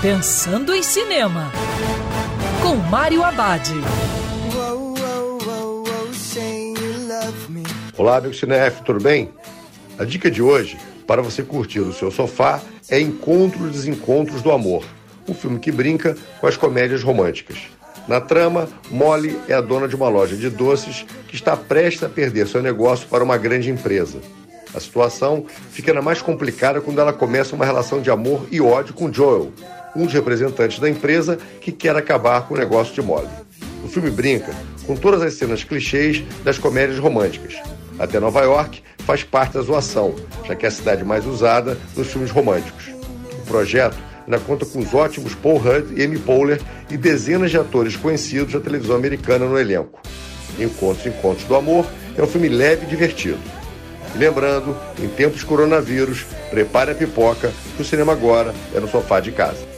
Pensando em Cinema, com Mário Abad. Olá, amigo cinef, tudo bem? A dica de hoje, para você curtir o seu sofá, é Encontro e Desencontros do Amor, um filme que brinca com as comédias românticas. Na trama, Molly é a dona de uma loja de doces que está prestes a perder seu negócio para uma grande empresa. A situação fica ainda mais complicada quando ela começa uma relação de amor e ódio com Joel, um dos representantes da empresa que quer acabar com o negócio de Molly. O filme brinca com todas as cenas clichês das comédias românticas. Até Nova York faz parte da zoação, já que é a cidade mais usada nos filmes românticos. O projeto ainda conta com os ótimos Paul Rudd e Amy Poehler e dezenas de atores conhecidos da televisão americana no elenco. Encontros e Encontros do Amor é um filme leve e divertido. E lembrando, em tempos coronavírus, prepare a pipoca, que o cinema agora é no sofá de casa.